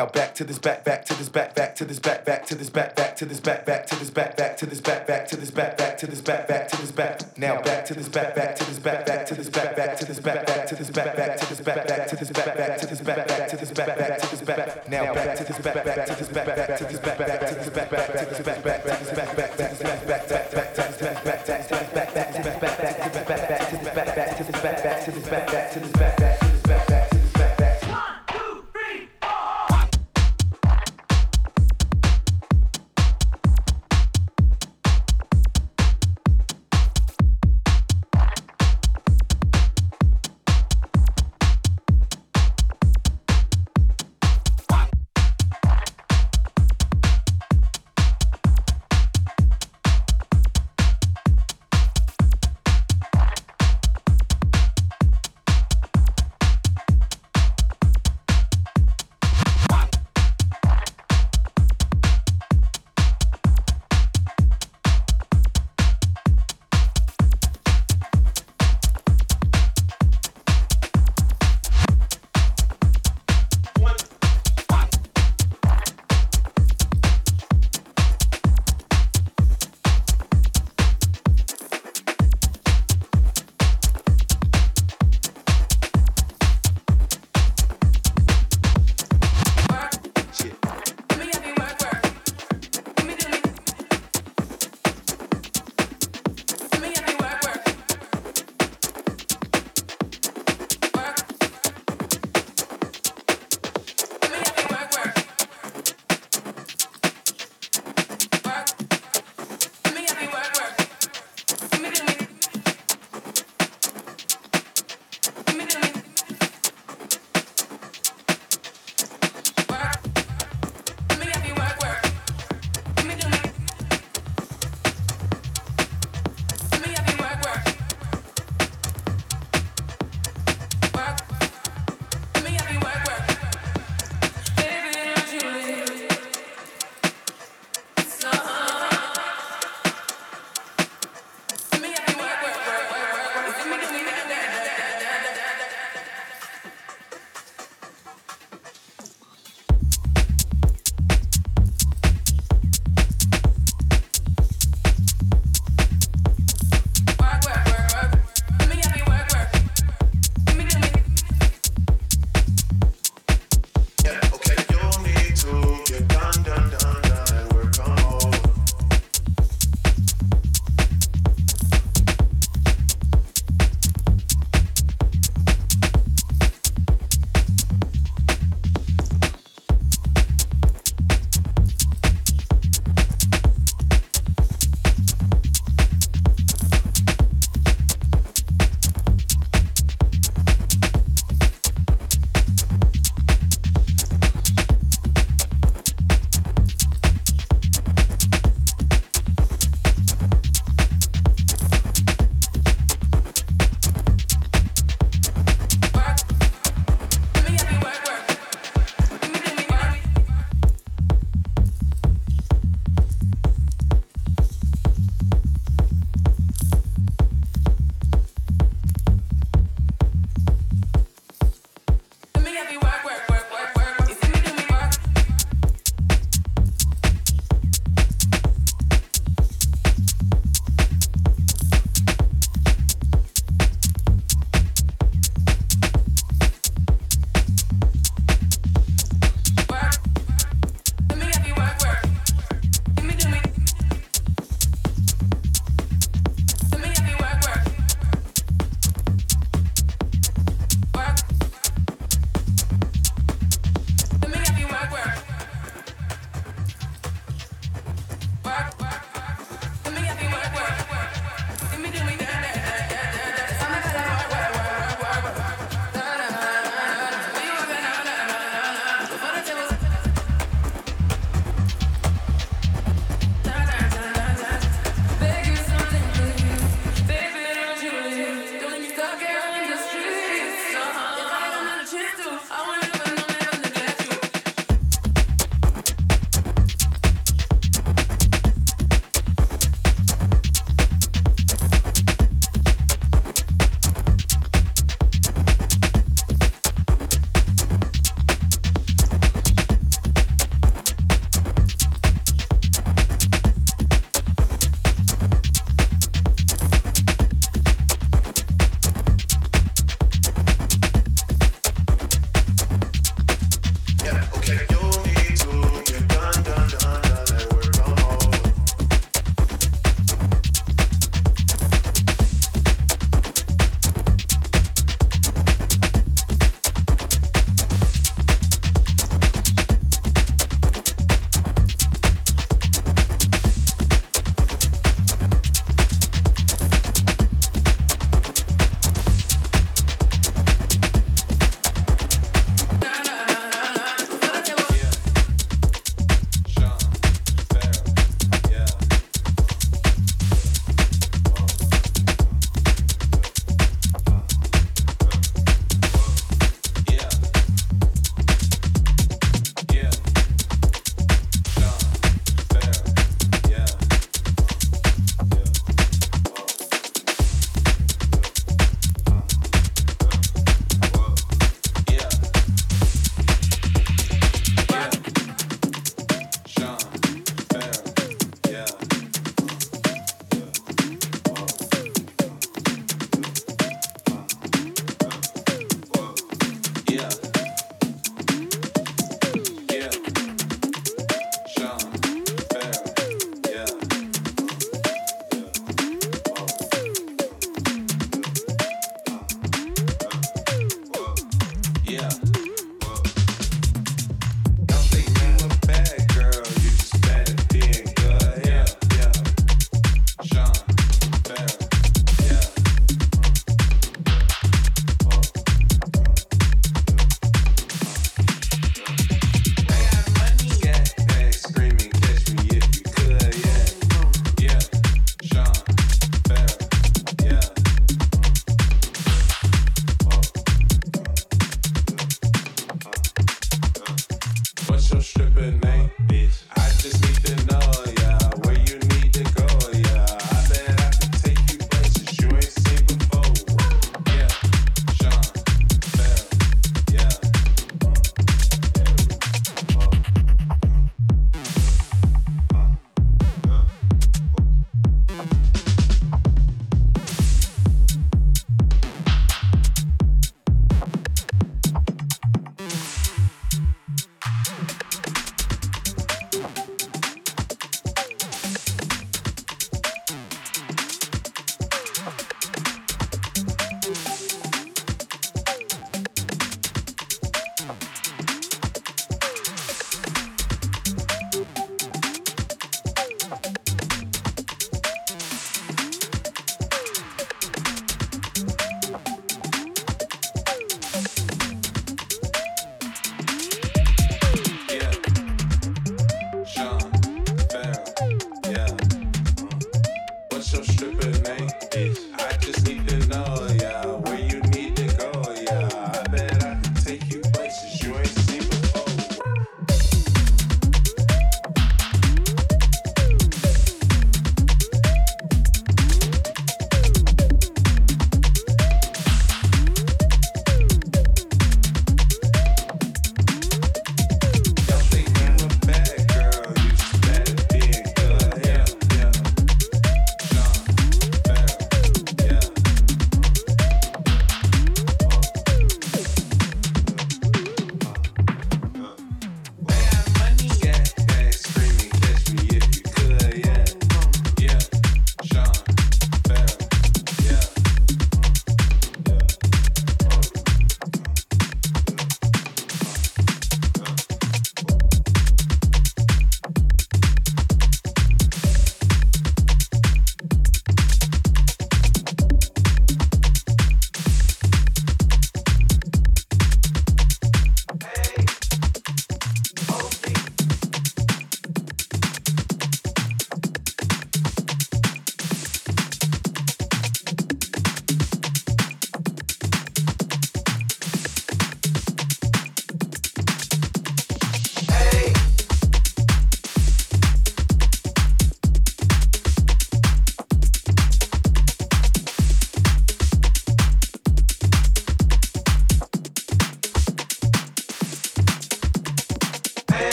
Now back to this back, back to this back, back to this back, back to this back, back to this back, back to this back, back to this back, back to this back, back to this back, back to this back. Now back to this back, back to this back, back to this back, back to this back, back to this back, back to this back, back to this back, back to this back, back to this back, back to this back. Now back to this back, back to this back, back to this back, back to this back, back to this back, back to this back, back to this back, back to this back, back to this back, back to this back, back to this back, back to this back, back to this back, back to this back, back to this back, back to this back, back to this back,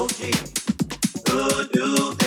OG. Good dude.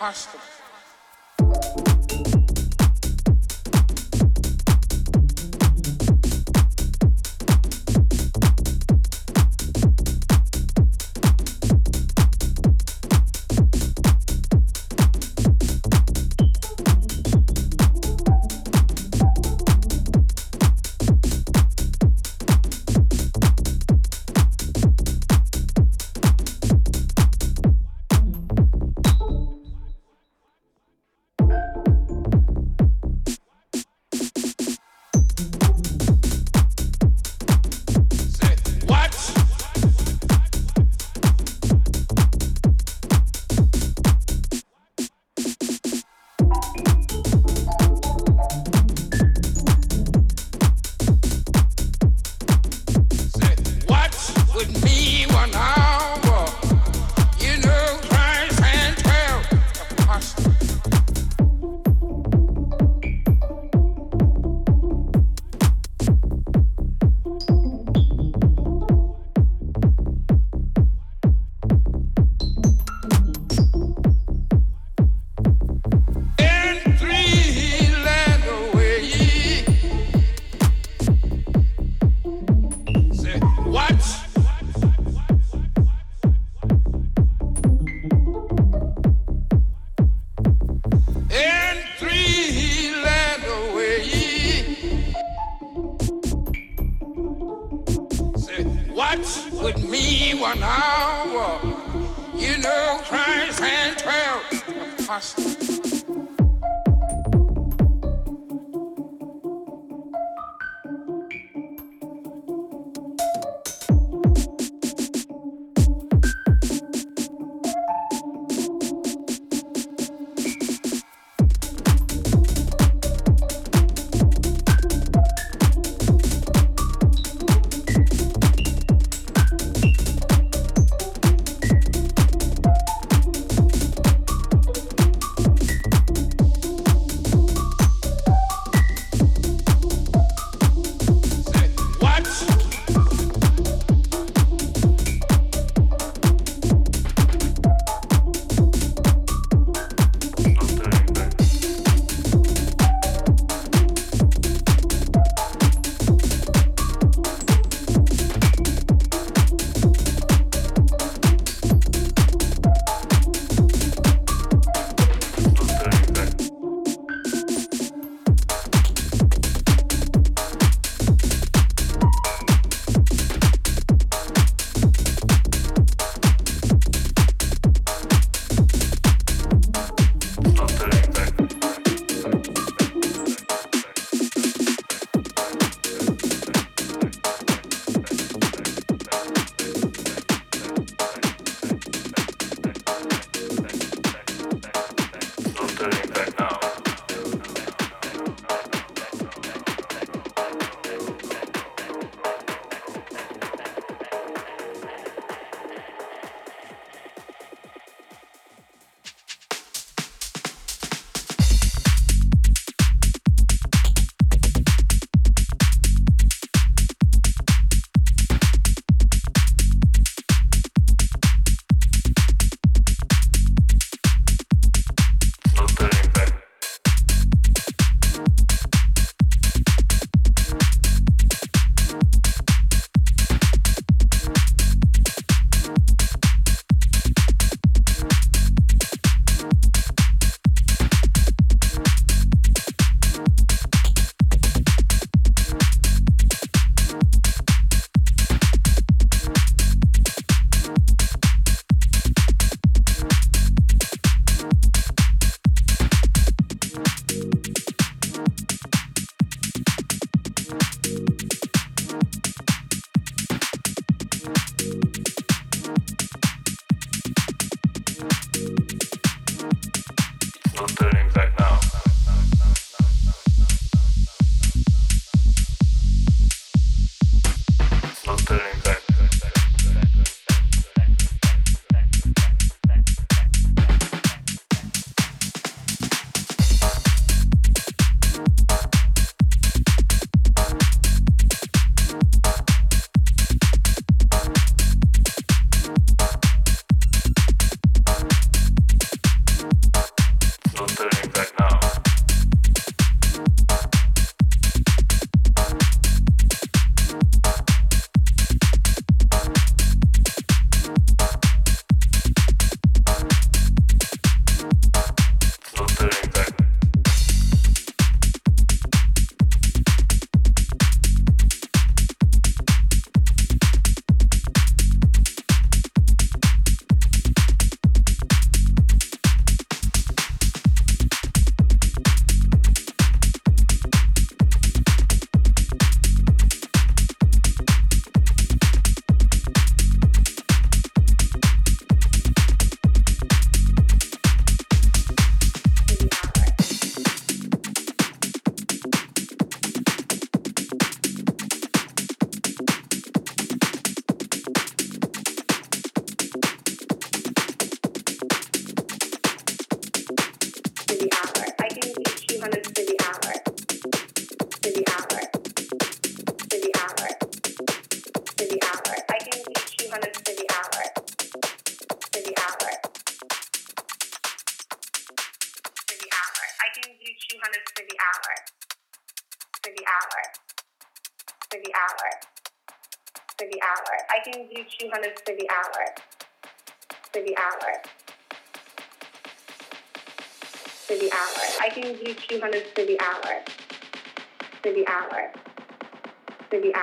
costume.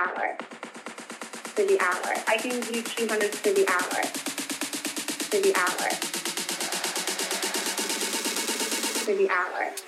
Hour. For the hour. I can do 200 for the hour. For the hour. For the hour.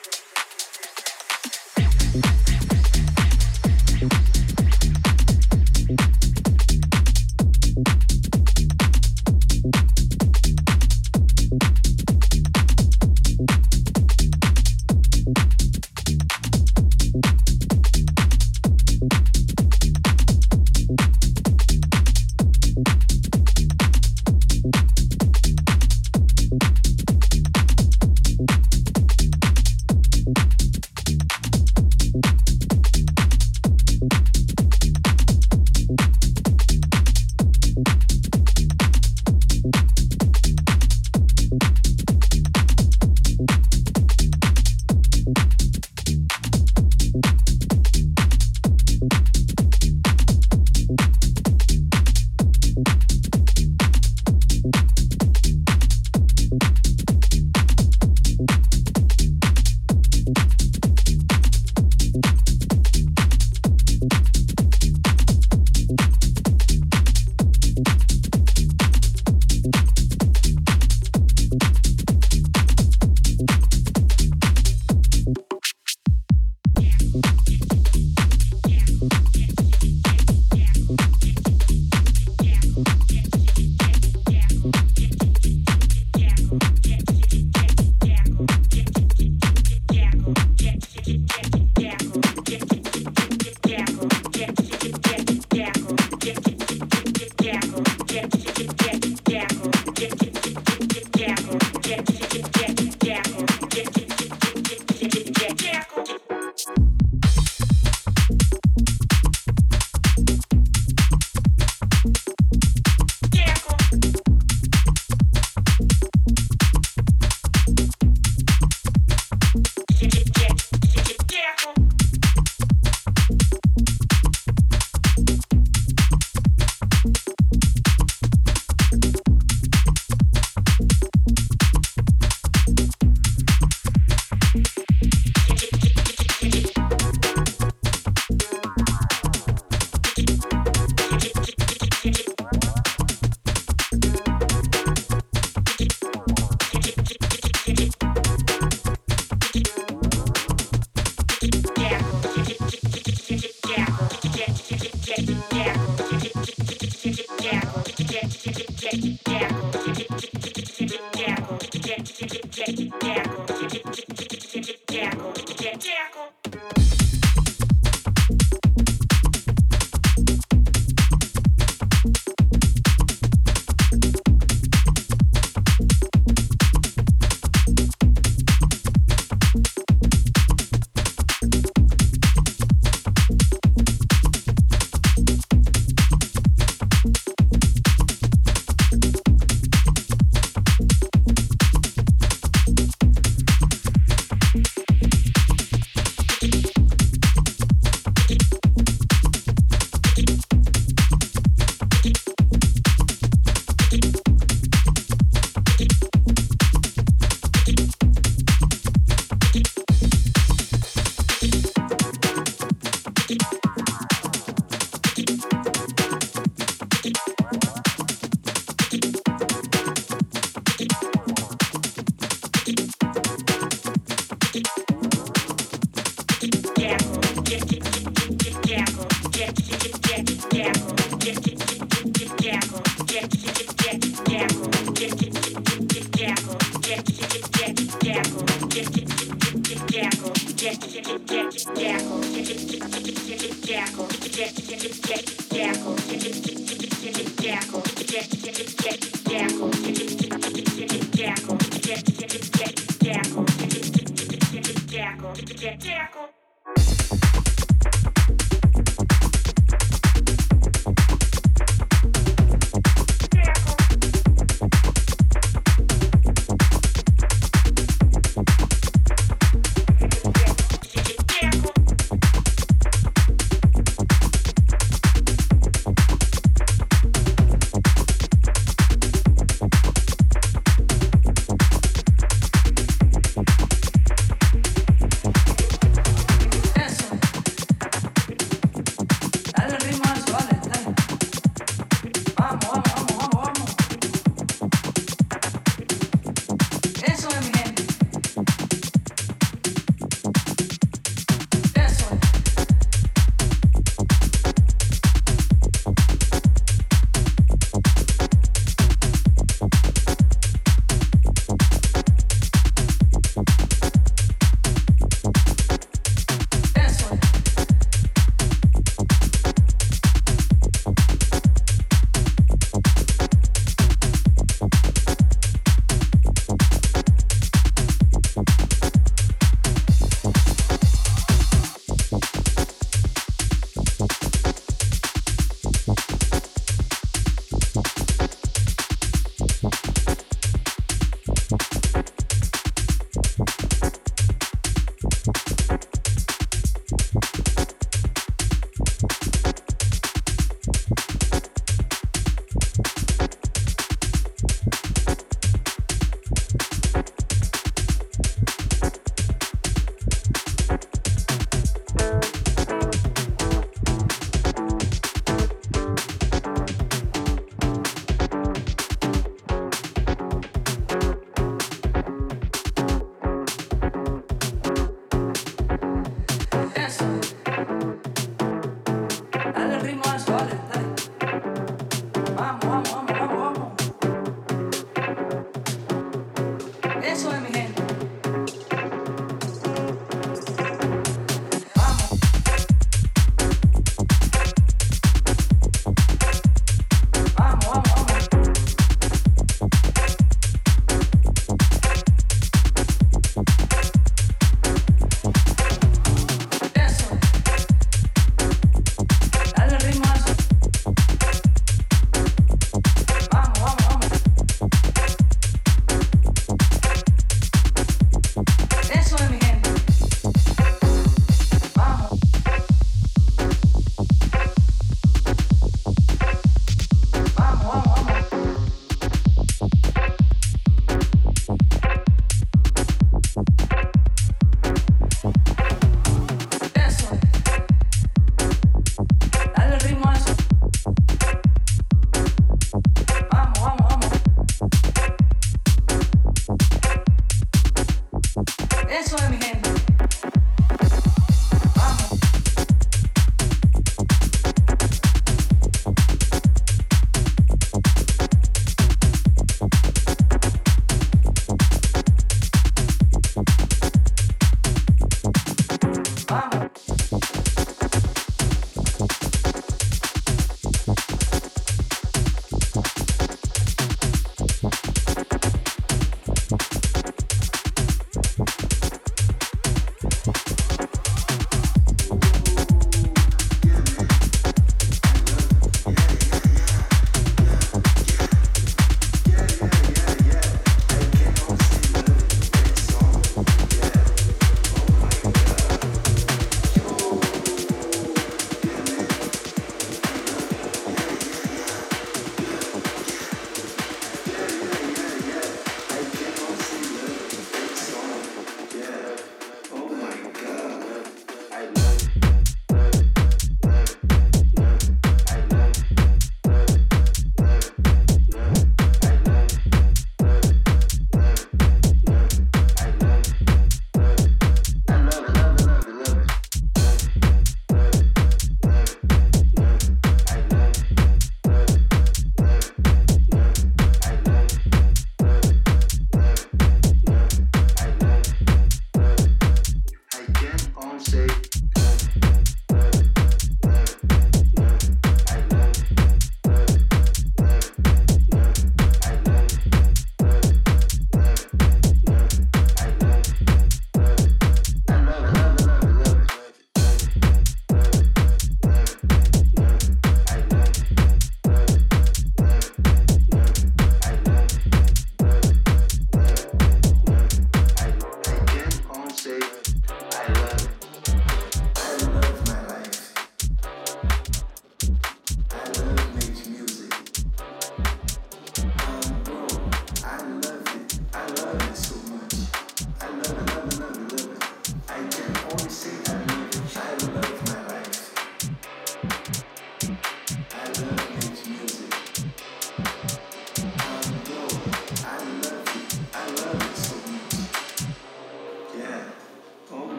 Jackal. Jackal.